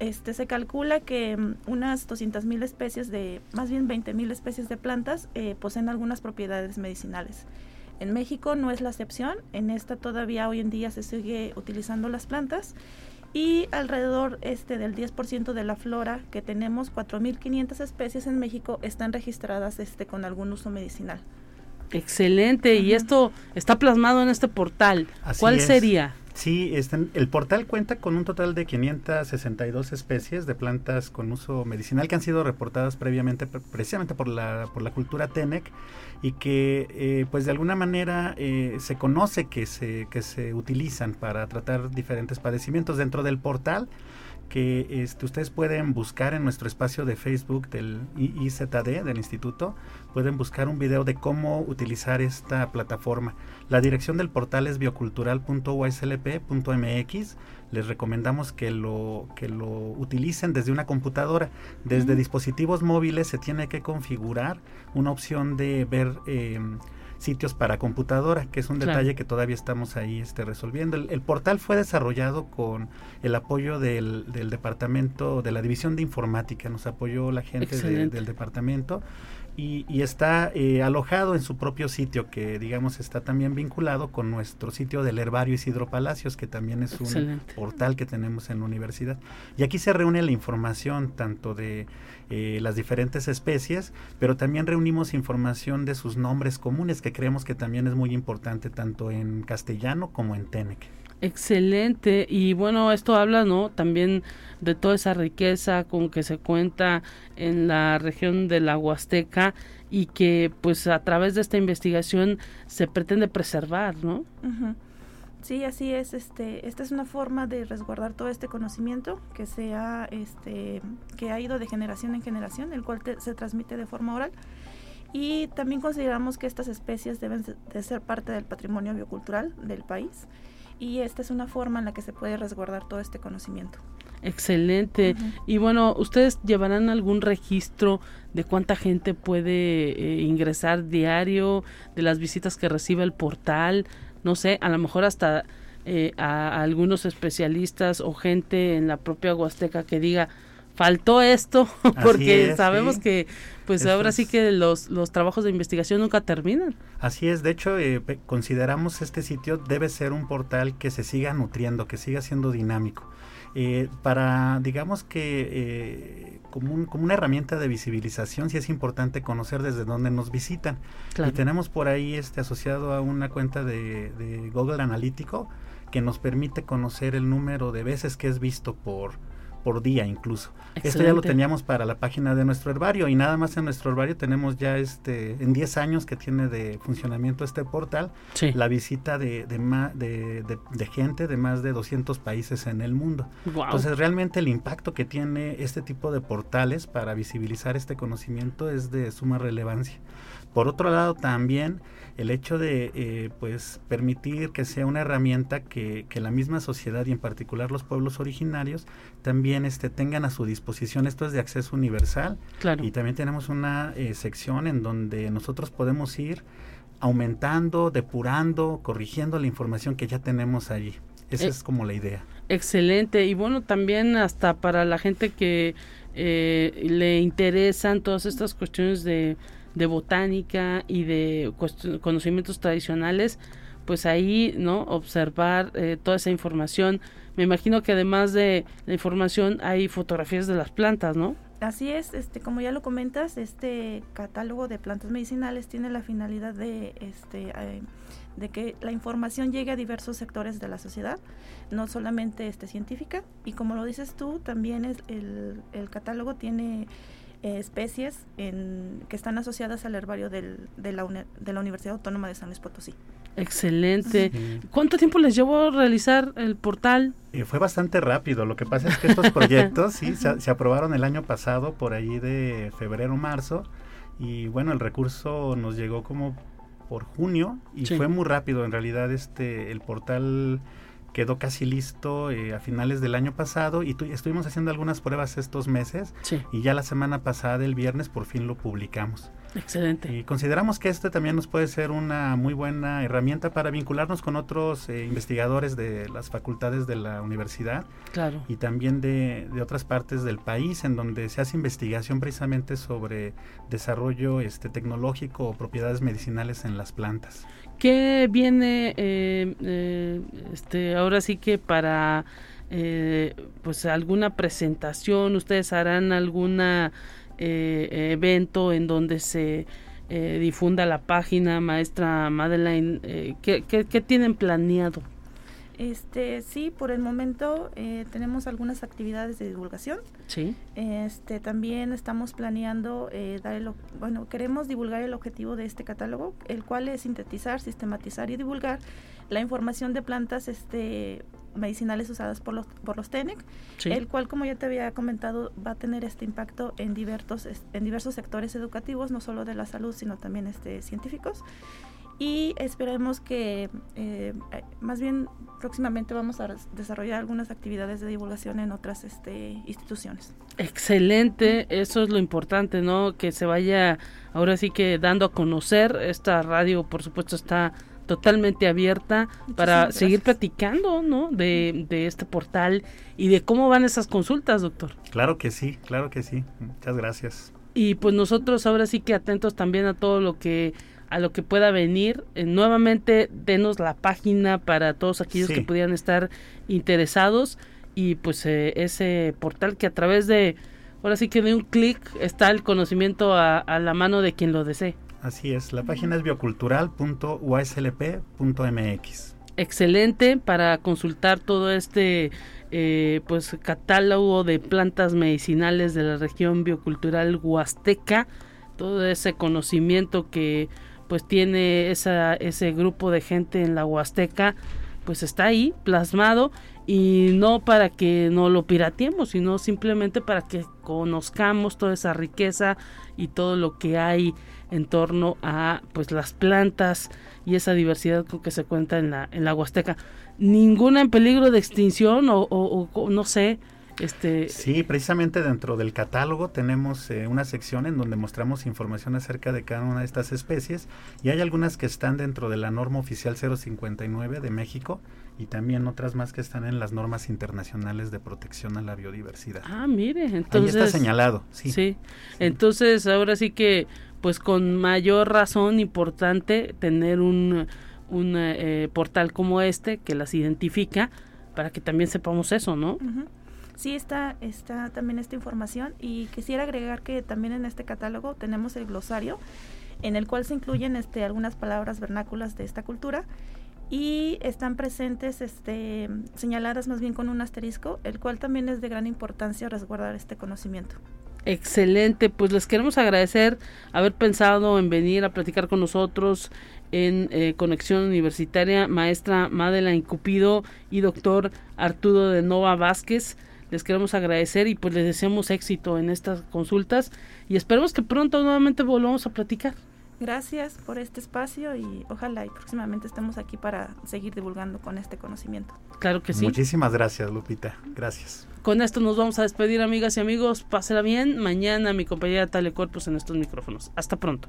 Este, se calcula que mm, unas 200.000 especies de, más bien 20.000 especies de plantas eh, poseen algunas propiedades medicinales. En México no es la excepción, en esta todavía hoy en día se sigue utilizando las plantas y alrededor este del 10% de la flora que tenemos, 4.500 especies en México, están registradas este, con algún uso medicinal. Excelente, y esto está plasmado en este portal. ¿Cuál sería? Sí, el portal cuenta con un total de 562 especies de plantas con uso medicinal que han sido reportadas previamente precisamente por la, por la cultura TENEC y que eh, pues de alguna manera eh, se conoce que se, que se utilizan para tratar diferentes padecimientos dentro del portal que este, ustedes pueden buscar en nuestro espacio de Facebook del IZD, del instituto, pueden buscar un video de cómo utilizar esta plataforma. La dirección del portal es biocultural.yslp.mx. Les recomendamos que lo, que lo utilicen desde una computadora. Desde dispositivos móviles se tiene que configurar una opción de ver... Eh, sitios para computadora, que es un detalle que todavía estamos ahí este, resolviendo. El, portal fue desarrollado con el apoyo del, del, departamento, de la división de informática, nos apoyó la gente del departamento y, está eh, alojado en su propio sitio, que digamos está también vinculado con nuestro sitio del Herbario Isidro Palacios, que también es un portal que tenemos en la universidad. Y aquí se reúne la información tanto de eh, las diferentes especies, pero también reunimos información de sus nombres comunes, que creemos que también es muy importante tanto en castellano como en Tenec. Excelente. Y bueno, esto habla, ¿no? También de toda esa riqueza con que se cuenta en la región de la Huasteca y que pues a través de esta investigación se pretende preservar, ¿no? Sí, así es. Este, esta es una forma de resguardar todo este conocimiento que se ha, este, que ha ido de generación en generación, el cual se transmite de forma oral. Y también consideramos que estas especies deben de ser parte del patrimonio biocultural del país y esta es una forma en la que se puede resguardar todo este conocimiento. Excelente. Y bueno, ¿ustedes llevarán algún registro de cuánta gente puede eh, ingresar diario, de las visitas que recibe el portal? No sé, a lo mejor hasta eh, a, algunos especialistas o gente en la propia Huasteca que diga, faltó esto, [laughs] porque sabemos que pues ahora sí que los, los trabajos de investigación nunca terminan. Así es, de hecho eh, consideramos este sitio debe ser un portal que se siga nutriendo, que siga siendo dinámico. Eh, para, digamos que eh, como, como, una herramienta de visibilización, sí es importante conocer desde dónde nos visitan. Y tenemos por ahí este asociado a una cuenta de, de Google Analítico que nos permite conocer el número de veces que es visto por, por día incluso. Esto ya lo teníamos para la página de nuestro herbario y nada más en nuestro herbario tenemos ya este en 10 años que tiene de funcionamiento este portal la visita de, de, de, gente de más de 200 países en el mundo. Entonces realmente el impacto que tiene este tipo de portales para visibilizar este conocimiento es de suma relevancia. Por otro lado también el hecho de eh, pues permitir que sea una herramienta que, que, la misma sociedad y en particular los pueblos originarios también este, tengan a su disposición. Esto es de acceso universal. Y también tenemos una eh, sección en donde nosotros podemos ir aumentando, depurando, corrigiendo la información que ya tenemos allí. Esa eh, es como la idea. Excelente. Y bueno, también hasta para la gente que le interesan todas estas cuestiones de de botánica y de conocimientos tradicionales, pues ahí, ¿no? Observar eh, toda esa información. Me imagino que además de la información hay fotografías de las plantas, ¿no? Así es, este, como ya lo comentas, este catálogo de plantas medicinales tiene la finalidad de, este, eh, de que la información llegue a diversos sectores de la sociedad, no solamente este, científica. Y como lo dices tú, también es el, el catálogo tiene eh, especies en, que están asociadas al herbario del, de, la de la Universidad Autónoma de San Luis Potosí. Excelente. ¿Cuánto tiempo les llevó realizar el portal? Eh, fue bastante rápido. Lo que pasa es que estos [laughs] proyectos sí se, aprobaron el año pasado, por ahí de febrero, marzo. Y bueno, el recurso nos llegó como por junio y fue muy rápido. En realidad, este el portal quedó casi listo eh, a finales del año pasado y estuvimos haciendo algunas pruebas estos meses y ya la semana pasada, el viernes, por fin lo publicamos. Excelente. Y consideramos que este también nos puede ser una muy buena herramienta para vincularnos con otros eh, investigadores de las facultades de la universidad claro. y también de, de, otras partes del país en donde se hace investigación precisamente sobre desarrollo este, tecnológico o propiedades medicinales en las plantas. ¿Qué viene eh, eh, este, ahora sí que para eh, pues alguna presentación? ¿Ustedes harán alguna evento en donde se difunda la página maestra Madeline? ¿qué, qué, tienen planeado? Este, sí, por el momento eh, tenemos algunas actividades de divulgación. Sí. Este, también estamos planeando eh, dar el, bueno, queremos divulgar el objetivo de este catálogo, el cual es sintetizar, sistematizar y divulgar la información de plantas este medicinales usadas por los por los TENEC, el cual como ya te había comentado va a tener este impacto en diversos en diversos sectores educativos, no solo de la salud, sino también este científicos y esperemos que eh, más bien próximamente vamos a desarrollar algunas actividades de divulgación en otras este, instituciones. Excelente, eso es lo importante, ¿no? Que se vaya ahora sí que dando a conocer. Esta radio, por supuesto, está totalmente abierta para seguir platicando, ¿no? De, de este portal y de cómo van esas consultas, doctor. Claro que sí, claro que sí. Muchas gracias. Y pues nosotros ahora sí que atentos también a todo lo que a lo que pueda venir. Eh, nuevamente, denos la página para todos aquellos que pudieran estar interesados y pues eh, ese portal que a través de, ahora sí que de un clic está el conocimiento a, la mano de quien lo desee. Así es, la página es biocultural.uslp.mx. Excelente para consultar todo este eh, pues catálogo de plantas medicinales de la región biocultural huasteca, todo ese conocimiento que pues tiene esa, ese grupo de gente en la Huasteca, pues está ahí plasmado y no para que no lo pirateemos, sino simplemente para que conozcamos toda esa riqueza y todo lo que hay en torno a pues las plantas y esa diversidad con que se cuenta en la, en la Huasteca. Ninguna en peligro de extinción o, o no sé, este... Sí, precisamente dentro del catálogo tenemos eh, una sección en donde mostramos información acerca de cada una de estas especies y hay algunas que están dentro de la norma oficial 059 de México y también otras más que están en las normas internacionales de protección a la biodiversidad. Ah, mire, entonces... Ahí está señalado, sí. Sí, entonces ahora sí que pues con mayor razón importante tener un, un eh, portal como este que las identifica para que también sepamos eso, ¿no? Sí está, está también esta información y quisiera agregar que también en este catálogo tenemos el glosario en el cual se incluyen este, algunas palabras vernáculas de esta cultura y están presentes este, señaladas más bien con un asterisco, el cual también es de gran importancia resguardar este conocimiento. Excelente, pues les queremos agradecer haber pensado en venir a platicar con nosotros en eh, Conexión Universitaria, maestra Madeleine Cupido y doctor Arturo de Nova Vázquez les queremos agradecer y pues les deseamos éxito en estas consultas y esperemos que pronto nuevamente volvamos a platicar. Gracias por este espacio y ojalá y próximamente estemos aquí para seguir divulgando con este conocimiento. Claro que sí. Muchísimas gracias, Lupita. Gracias. Con esto nos vamos a despedir, amigas y amigos. Pásela bien. Mañana mi compañera Tale Corpus en estos micrófonos. Hasta pronto.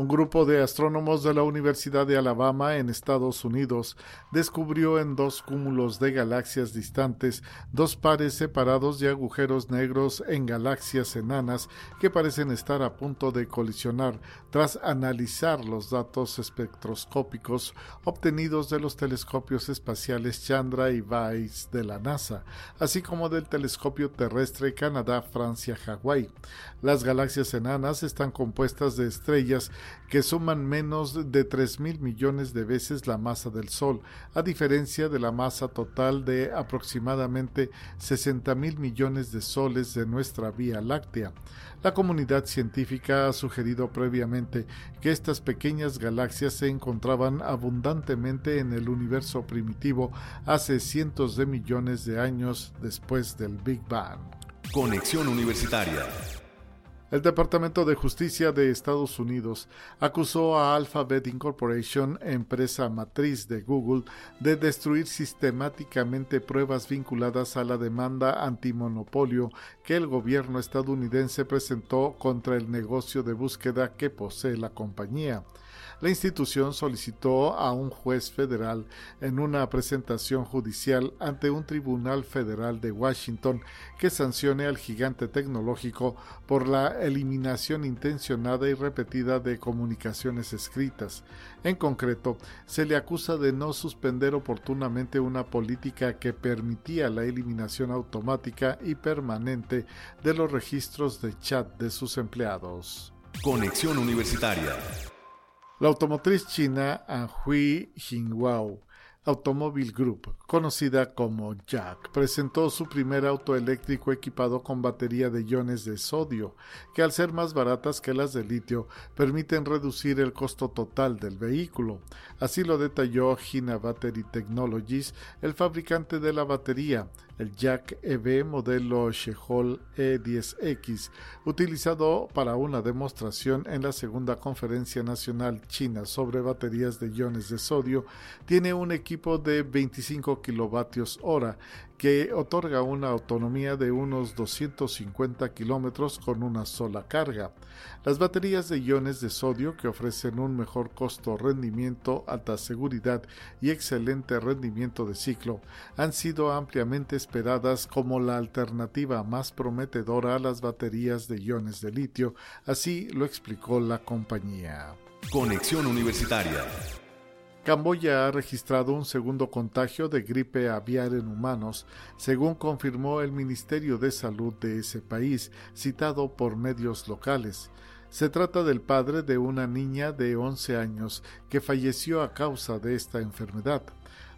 Un grupo de astrónomos de la Universidad de Alabama en Estados Unidos descubrió en dos cúmulos de galaxias distantes dos pares separados de agujeros negros en galaxias enanas que parecen estar a punto de colisionar tras analizar los datos espectroscópicos obtenidos de los telescopios espaciales Chandra y Vice de la NASA, así como del telescopio terrestre Canadá-Francia-Hawái. Las galaxias enanas están compuestas de estrellas que suman menos de 3 mil millones de veces la masa del Sol, a diferencia de la masa total de aproximadamente 60 mil millones de soles de nuestra Vía Láctea. La comunidad científica ha sugerido previamente que estas pequeñas galaxias se encontraban abundantemente en el universo primitivo hace cientos de millones de años después del Big Bang. Conexión Universitaria el Departamento de Justicia de Estados Unidos acusó a Alphabet Incorporation, empresa matriz de Google, de destruir sistemáticamente pruebas vinculadas a la demanda antimonopolio que el gobierno estadounidense presentó contra el negocio de búsqueda que posee la compañía. La institución solicitó a un juez federal en una presentación judicial ante un tribunal federal de Washington que sancione al gigante tecnológico por la eliminación intencionada y repetida de comunicaciones escritas. En concreto, se le acusa de no suspender oportunamente una política que permitía la eliminación automática y permanente de los registros de chat de sus empleados. Conexión Universitaria. La automotriz china Anhui Jinhuao Automobile Group, conocida como Jack, presentó su primer auto eléctrico equipado con batería de iones de sodio, que al ser más baratas que las de litio, permiten reducir el costo total del vehículo. Así lo detalló Hina Battery Technologies, el fabricante de la batería, el Jack EV modelo Shehol E10X, utilizado para una demostración en la segunda conferencia nacional china sobre baterías de iones de sodio, tiene un equipo de 25 kilovatios hora que otorga una autonomía de unos 250 kilómetros con una sola carga. Las baterías de iones de sodio que ofrecen un mejor costo-rendimiento, alta seguridad y excelente rendimiento de ciclo han sido ampliamente esperadas como la alternativa más prometedora a las baterías de iones de litio, así lo explicó la compañía. Conexión Universitaria. Camboya ha registrado un segundo contagio de gripe aviar en humanos, según confirmó el Ministerio de Salud de ese país, citado por medios locales. Se trata del padre de una niña de 11 años que falleció a causa de esta enfermedad.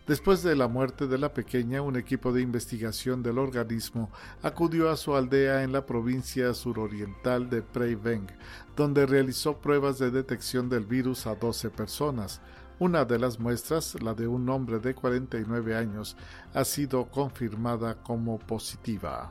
Después de la muerte de la pequeña, un equipo de investigación del organismo acudió a su aldea en la provincia suroriental de Prey Veng, donde realizó pruebas de detección del virus a 12 personas. Una de las muestras, la de un hombre de 49 años, ha sido confirmada como positiva.